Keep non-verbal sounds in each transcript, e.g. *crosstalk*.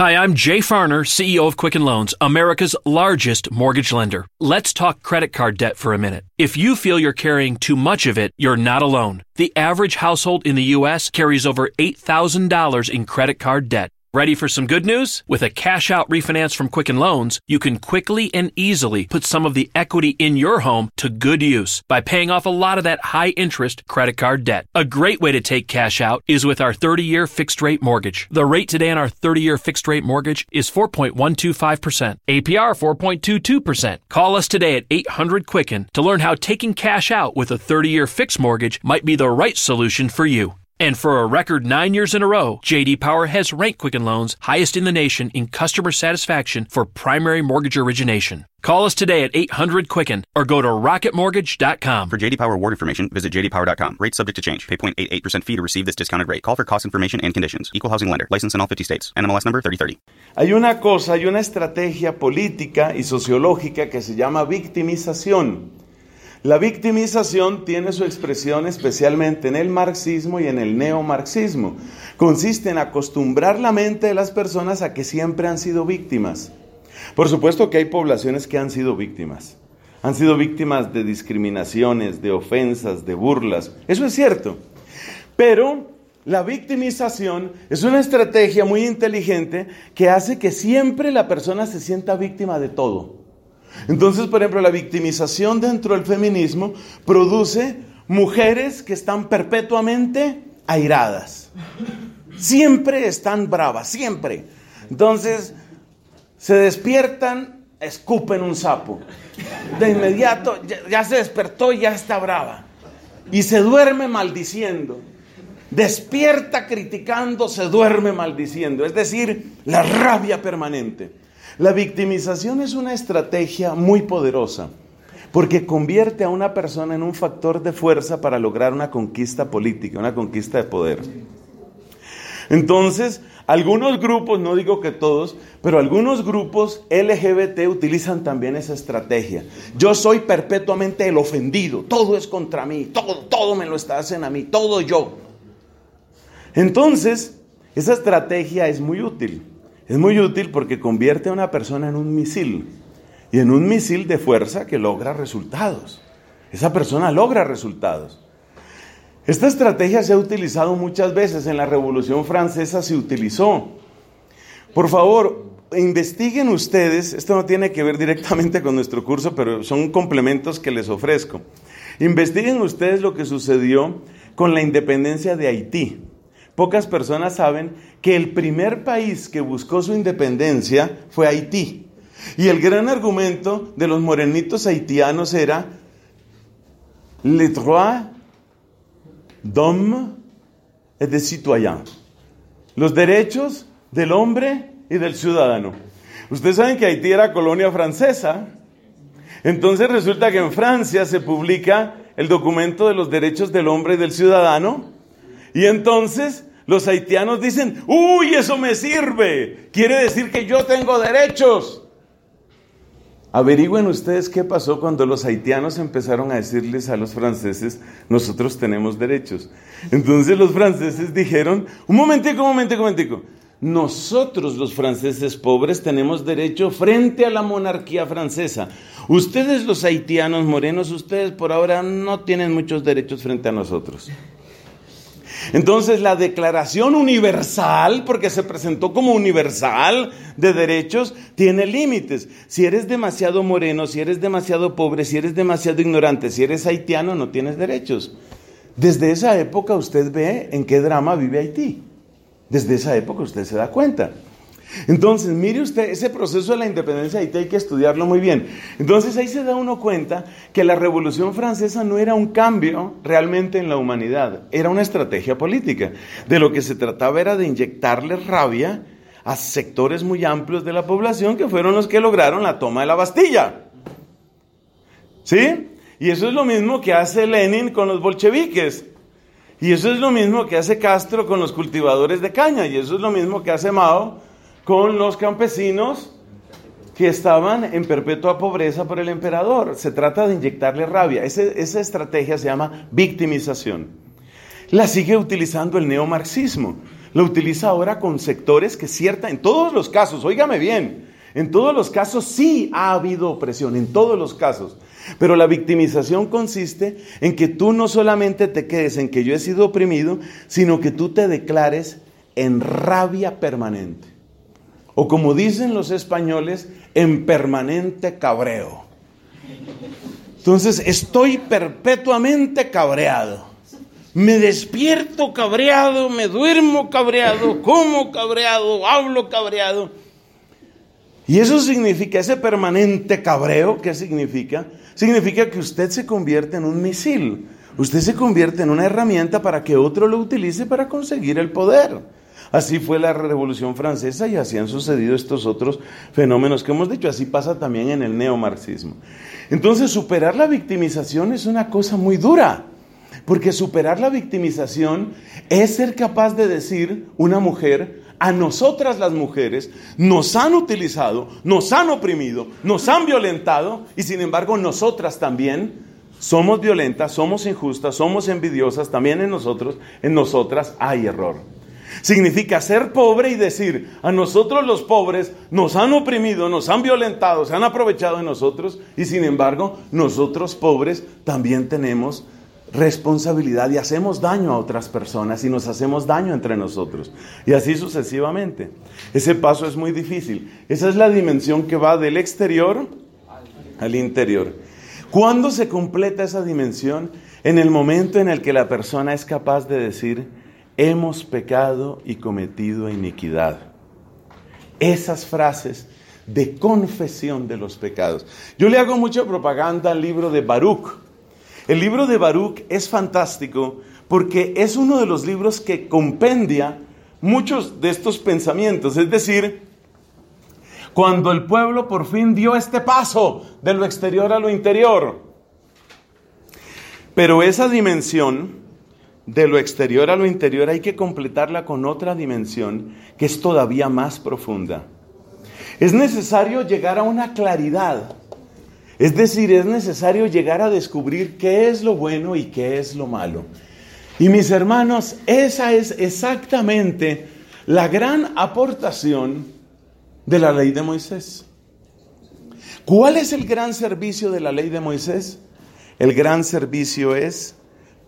Hi, I'm Jay Farner, CEO of Quicken Loans, America's largest mortgage lender. Let's talk credit card debt for a minute. If you feel you're carrying too much of it, you're not alone. The average household in the U.S. carries over $8,000 in credit card debt. Ready for some good news? With a cash out refinance from Quicken Loans, you can quickly and easily put some of the equity in your home to good use by paying off a lot of that high interest credit card debt. A great way to take cash out is with our 30 year fixed rate mortgage. The rate today on our 30 year fixed rate mortgage is 4.125%, APR 4.22%. Call us today at 800 Quicken to learn how taking cash out with a 30 year fixed mortgage might be the right solution for you. And for a record nine years in a row, JD Power has ranked Quicken Loans highest in the nation in customer satisfaction for primary mortgage origination. Call us today at 800 Quicken or go to rocketmortgage.com. For JD Power award information, visit jdpower.com. Rates subject to change. Pay 0.88% fee to receive this discounted rate. Call for cost information and conditions. Equal housing lender. License in all 50 states. NMLS number 3030. Hay una cosa, hay una estrategia política y sociológica que se llama victimización. La victimización tiene su expresión especialmente en el marxismo y en el neomarxismo. Consiste en acostumbrar la mente de las personas a que siempre han sido víctimas. Por supuesto que hay poblaciones que han sido víctimas. Han sido víctimas de discriminaciones, de ofensas, de burlas. Eso es cierto. Pero la victimización es una estrategia muy inteligente que hace que siempre la persona se sienta víctima de todo. Entonces, por ejemplo, la victimización dentro del feminismo produce mujeres que están perpetuamente airadas. Siempre están bravas, siempre. Entonces, se despiertan, escupen un sapo. De inmediato, ya, se despertó y ya está brava. Y se duerme maldiciendo. Despierta criticando, se duerme maldiciendo. Es decir, la rabia permanente. La victimización es una estrategia muy poderosa porque convierte a una persona en un factor de fuerza para lograr una conquista política, una conquista de poder. Entonces, algunos grupos, no digo que todos, pero algunos grupos LGBT utilizan también esa estrategia. Yo soy perpetuamente el ofendido, todo es contra mí, todo, todo me lo está haciendo a mí, todo yo. Entonces, esa estrategia es muy útil. Es muy útil porque convierte a una persona en un misil y en un misil de fuerza que logra resultados. Esa persona logra resultados. Esta estrategia se ha utilizado muchas veces. En la Revolución Francesa se utilizó. Por favor, investiguen ustedes, esto no tiene que ver directamente con nuestro curso, pero son complementos que les ofrezco. Investiguen ustedes lo que sucedió con la independencia de Haití. Pocas personas saben que el primer país que buscó su independencia fue Haití. Y el gran argumento de los morenitos haitianos era le droit d'homme et de citoyen. Los derechos del hombre y del ciudadano. Ustedes saben que Haití era colonia francesa. Entonces resulta que en Francia se publica el documento de los derechos del hombre y del ciudadano. Y entonces los haitianos dicen, uy, eso me sirve. Quiere decir que yo tengo derechos. Averigüen ustedes qué pasó cuando los haitianos empezaron a decirles a los franceses, nosotros tenemos derechos. Entonces los franceses dijeron, un momentico, un momentico, un momentico. Nosotros los franceses pobres tenemos derecho frente a la monarquía francesa. Ustedes los haitianos morenos, ustedes por ahora no tienen muchos derechos frente a nosotros. Entonces la Declaración Universal, porque se presentó como universal de derechos, tiene límites. Si eres demasiado moreno, si eres demasiado pobre, si eres demasiado ignorante, si eres haitiano, no tienes derechos. Desde esa época usted ve en qué drama vive Haití. Desde esa época usted se da cuenta. Entonces, mire usted, ese proceso de la independencia de Haití hay que estudiarlo muy bien. Entonces ahí se da uno cuenta que la Revolución Francesa no era un cambio realmente en la humanidad, era una estrategia política. De lo que se trataba era de inyectarle rabia a sectores muy amplios de la población que fueron los que lograron la toma de la Bastilla. ¿Sí? Y eso es lo mismo que hace Lenin con los bolcheviques. Y eso es lo mismo que hace Castro con los cultivadores de caña. Y eso es lo mismo que hace Mao con los campesinos que estaban en perpetua pobreza por el emperador. Se trata de inyectarle rabia. esa estrategia se llama victimización. La sigue utilizando el neomarxismo. lo utiliza ahora con sectores que cierta, en todos los casos, óigame bien, en todos los casos sí ha habido opresión, en todos los casos. Pero la victimización consiste en que tú no solamente te quedes en que yo he sido oprimido, sino que tú te declares en rabia permanente. O como dicen los españoles, en permanente cabreo. Entonces estoy perpetuamente cabreado. Me despierto cabreado, me duermo cabreado, como cabreado, hablo cabreado. Y eso significa, ese permanente cabreo, ¿qué significa? Significa que usted se convierte en un misil. Usted se convierte en una herramienta para que otro lo utilice para conseguir el poder. Así fue la Revolución Francesa y así han sucedido estos otros fenómenos que hemos dicho. Así pasa también en el neomarxismo. Entonces, superar la victimización es una cosa muy dura. Porque superar la victimización es ser capaz de decir una mujer, a nosotras las mujeres nos han utilizado, nos han oprimido, nos han violentado y sin embargo nosotras también somos violentas, somos injustas, somos envidiosas, también en nosotros, en nosotras hay error. Significa ser pobre y decir, a nosotros los pobres nos han oprimido, nos han violentado, se han aprovechado de nosotros y sin embargo nosotros pobres también tenemos responsabilidad y hacemos daño a otras personas y nos hacemos daño entre nosotros. Y así sucesivamente. Ese paso es muy difícil. Esa es la dimensión que va del exterior al interior. ¿Cuándo se completa esa dimensión? En el momento en el que la persona es capaz de decir, hemos pecado y cometido iniquidad. Esas frases de confesión de los pecados. Yo le hago mucha propaganda al libro de Baruch el libro de Baruch es fantástico porque es uno de los libros que compendia muchos de estos pensamientos. Es decir, cuando el pueblo por fin dio este paso de lo exterior a lo interior. Pero esa dimensión de lo exterior a lo interior hay que completarla con otra dimensión que es todavía más profunda. Es necesario llegar a una claridad es decir, es necesario llegar a descubrir qué es lo bueno y qué es lo malo. Y mis hermanos, esa es exactamente la gran aportación de la ley de Moisés. ¿Cuál es el gran servicio de la ley de Moisés? El gran servicio es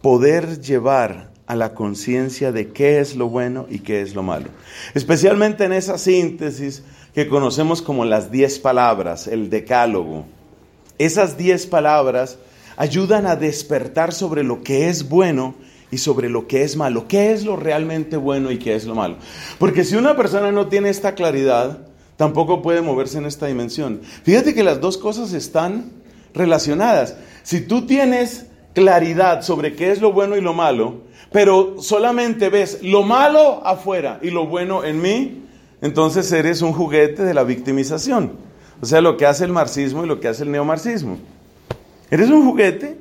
poder llevar a la conciencia de qué es lo bueno y qué es lo malo. Especialmente en esa síntesis que conocemos como las diez palabras, el decálogo. Esas diez palabras ayudan a despertar sobre lo que es bueno y sobre lo que es malo. ¿Qué es lo realmente bueno y qué es lo malo? Porque si una persona no tiene esta claridad, tampoco puede moverse en esta dimensión. Fíjate que las dos cosas están relacionadas. Si tú tienes claridad sobre qué es lo bueno y lo malo, pero solamente ves lo malo afuera y lo bueno en mí, entonces eres un juguete de la victimización. O sea, lo que hace el marxismo y lo que hace el neomarxismo. ¿Eres un juguete?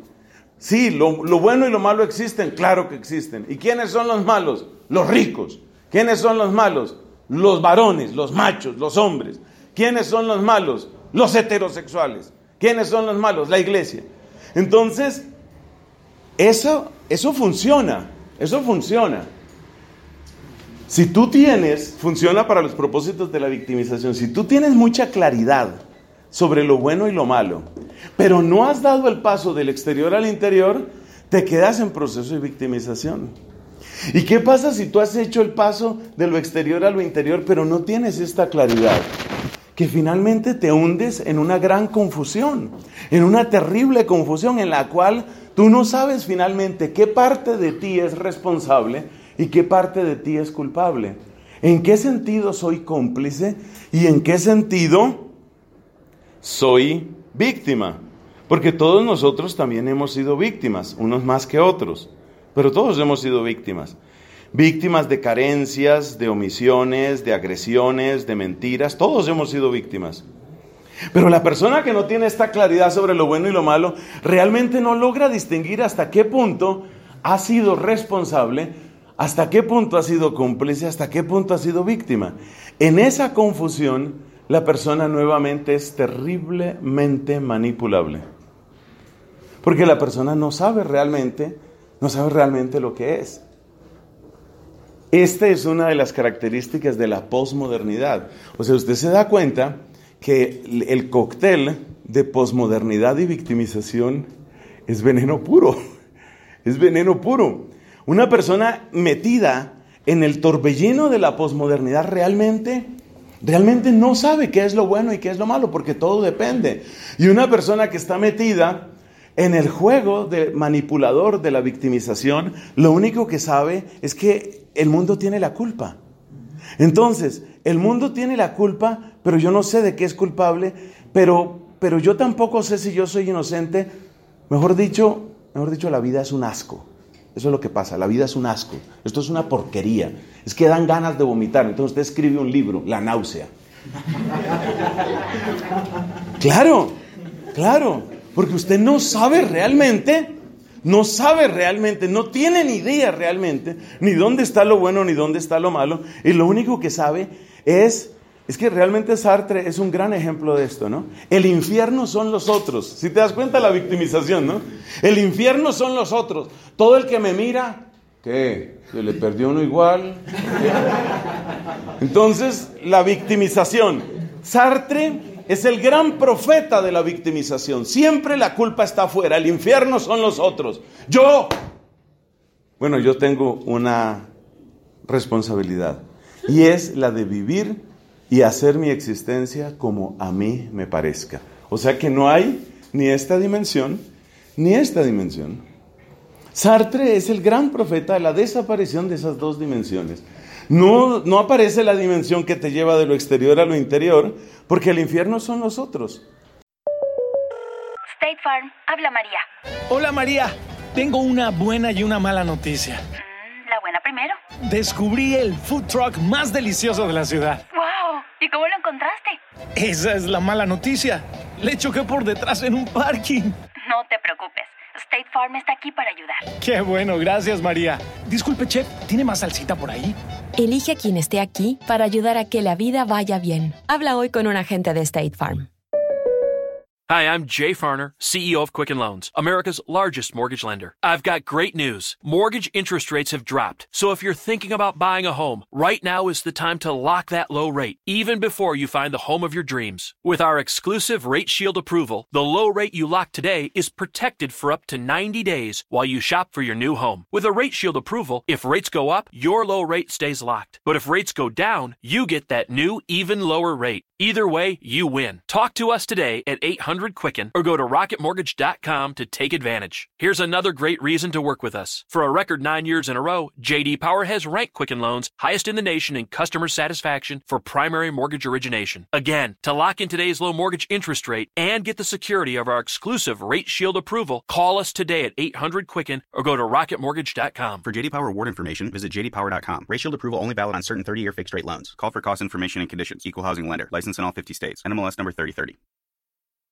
Sí, lo, bueno y lo malo existen, claro que existen. ¿Y quiénes son los malos? Los ricos. ¿Quiénes son los malos? Los varones, los machos, los hombres. ¿Quiénes son los malos? Los heterosexuales. ¿Quiénes son los malos? La iglesia. Entonces, eso, eso funciona, eso funciona. Si tú tienes, funciona para los propósitos de la victimización, si tú tienes mucha claridad sobre lo bueno y lo malo, pero no has dado el paso del exterior al interior, te quedas en proceso de victimización. ¿Y qué pasa si tú has hecho el paso de lo exterior a lo interior, pero no tienes esta claridad? Que finalmente te hundes en una gran confusión, en una terrible confusión en la cual tú no sabes finalmente qué parte de ti es responsable y qué parte de ti es culpable. ¿En qué sentido soy cómplice y en qué sentido soy víctima? Porque todos nosotros también hemos sido víctimas, unos más que otros, pero todos hemos sido víctimas. Víctimas de carencias, de omisiones, de agresiones, de mentiras, todos hemos sido víctimas. Pero la persona que no tiene esta claridad sobre lo bueno y lo malo, realmente no logra distinguir hasta qué punto ha sido responsable ¿Hasta qué punto ha sido cómplice? ¿Hasta qué punto ha sido víctima? En esa confusión, la persona nuevamente es terriblemente manipulable. Porque la persona no sabe realmente, no sabe realmente lo que es. Esta es una de las características de la posmodernidad. O sea, usted se da cuenta que el cóctel de posmodernidad y victimización es veneno puro. *laughs* Es veneno puro. Una persona metida en el torbellino de la posmodernidad realmente realmente no sabe qué es lo bueno y qué es lo malo, porque todo depende. Y una persona que está metida en el juego de manipulador de la victimización, lo único que sabe es que el mundo tiene la culpa. Entonces, el mundo tiene la culpa, pero yo no sé de qué es culpable, pero, pero yo tampoco sé si yo soy inocente. Mejor dicho, mejor dicho, la vida es un asco. Eso es lo que pasa, la vida es un asco. Esto es una porquería. Es que dan ganas de vomitar. Entonces usted escribe un libro, La náusea. *laughs* Claro, claro, porque usted no sabe realmente, no sabe realmente, no tiene ni idea realmente, ni dónde está lo bueno ni dónde está lo malo. Y lo único que sabe es es que realmente Sartre es un gran ejemplo de esto, ¿no? El infierno son los otros. Si te das cuenta la victimización, ¿no? El infierno son los otros. Todo el que me mira, ¿qué? ¿Se le perdió uno igual? *laughs* Entonces, la victimización. Sartre es el gran profeta de la victimización. Siempre la culpa está afuera. El infierno son los otros. Yo, bueno, yo tengo una responsabilidad y es la de vivir y hacer mi existencia como a mí me parezca. O sea que no hay ni esta dimensión ni esta dimensión. Sartre es el gran profeta de la desaparición de esas dos dimensiones. No, no aparece la dimensión que te lleva de lo exterior a lo interior, porque el infierno son los otros. State Farm, habla María. Hola María, tengo una buena y una mala noticia. Mm, la buena primero. Descubrí el food truck más delicioso de la ciudad. ¿Y cómo lo encontraste? Esa es la mala noticia. Le choqué por detrás en un parking. No te preocupes. State Farm está aquí para ayudar. Qué bueno, gracias María. Disculpe, chef, ¿tiene más salsita por ahí? Elige a quien esté aquí para ayudar a que la vida vaya bien. Habla hoy con un agente de State Farm. Hi, I'm Jay Farner, CEO of Quicken Loans, America's largest mortgage lender. I've got great news. Mortgage interest rates have dropped. So if you're thinking about buying a home, right now is the time to lock that low rate, even before you find the home of your dreams. With our exclusive Rate Shield approval, the low rate you lock today is protected for up to 90 days while you shop for your new home. With a Rate Shield approval, if rates go up, your low rate stays locked. But if rates go down, you get that new, even lower rate. Either way, you win. Talk to us today at 800 Quicken or go to rocketmortgage.com to take advantage. Here's another great reason to work with us. For a record nine years in a row, JD Power has ranked Quicken Loans highest in the nation in customer satisfaction for primary mortgage origination. Again, to lock in today's low mortgage interest rate and get the security of our exclusive Rate Shield approval, call us today at 800 Quicken or go to rocketmortgage.com. For JD Power award information, visit jdpower.com. Rate Shield approval only valid on certain 30-year fixed rate loans. Call for cost information and conditions. Equal housing lender. License in all 50 states. NMLS number 3030.